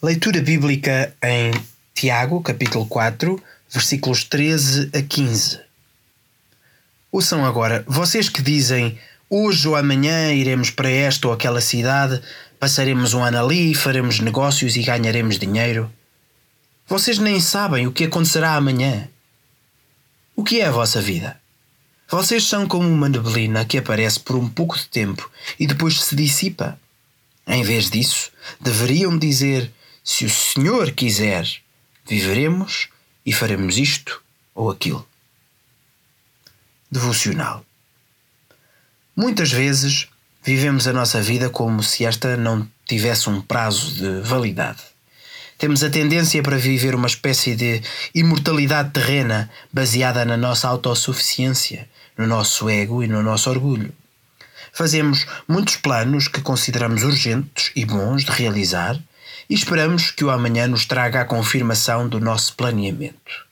Leitura bíblica em Tiago, capítulo 4, versículos 13 a 15. Ouçam agora, vocês que dizem hoje ou amanhã iremos para esta ou aquela cidade, passaremos um ano ali, faremos negócios e ganharemos dinheiro. Vocês nem sabem o que acontecerá amanhã. O que é a vossa vida? Vocês são como uma neblina que aparece por um pouco de tempo e depois se dissipa. Em vez disso, deveriam dizer: Se o Senhor quiser, viveremos e faremos isto ou aquilo. Devocional. Muitas vezes vivemos a nossa vida como se esta não tivesse um prazo de validade. Temos a tendência para viver uma espécie de imortalidade terrena baseada na nossa autossuficiência, no nosso ego e no nosso orgulho. Fazemos muitos planos que consideramos urgentes e bons de realizar e esperamos que o amanhã nos traga a confirmação do nosso planeamento.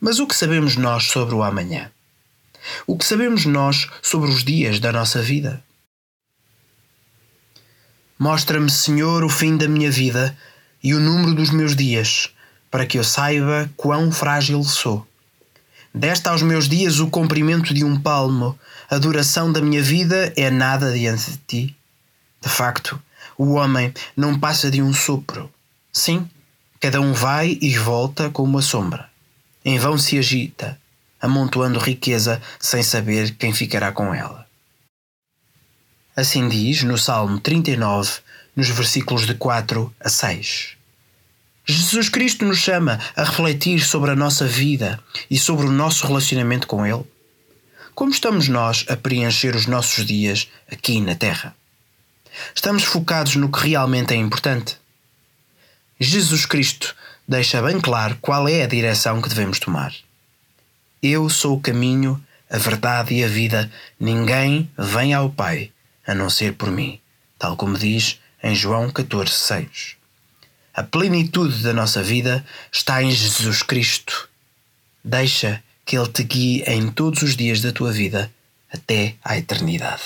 Mas o que sabemos nós sobre o amanhã? O que sabemos nós sobre os dias da nossa vida? Mostra-me, Senhor, o fim da minha vida e o número dos meus dias, para que eu saiba quão frágil sou. Desta aos meus dias o comprimento de um palmo, a duração da minha vida é nada diante de ti. De facto, o homem não passa de um sopro. Sim, cada um vai e volta como a sombra. Em vão se agita, amontoando riqueza sem saber quem ficará com ela. Assim diz no Salmo 39, nos versículos de 4 a 6. Jesus Cristo nos chama a refletir sobre a nossa vida e sobre o nosso relacionamento com Ele. Como estamos nós a preencher os nossos dias aqui na Terra? Estamos focados no que realmente é importante? Jesus Cristo deixa bem claro qual é a direção que devemos tomar. Eu sou o caminho, a verdade e a vida. Ninguém vem ao Pai a não ser por mim, tal como diz em João 14,6. A plenitude da nossa vida está em Jesus Cristo. Deixa que Ele te guie em todos os dias da tua vida até à eternidade.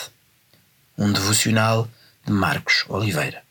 Um devocional de Marcos Oliveira.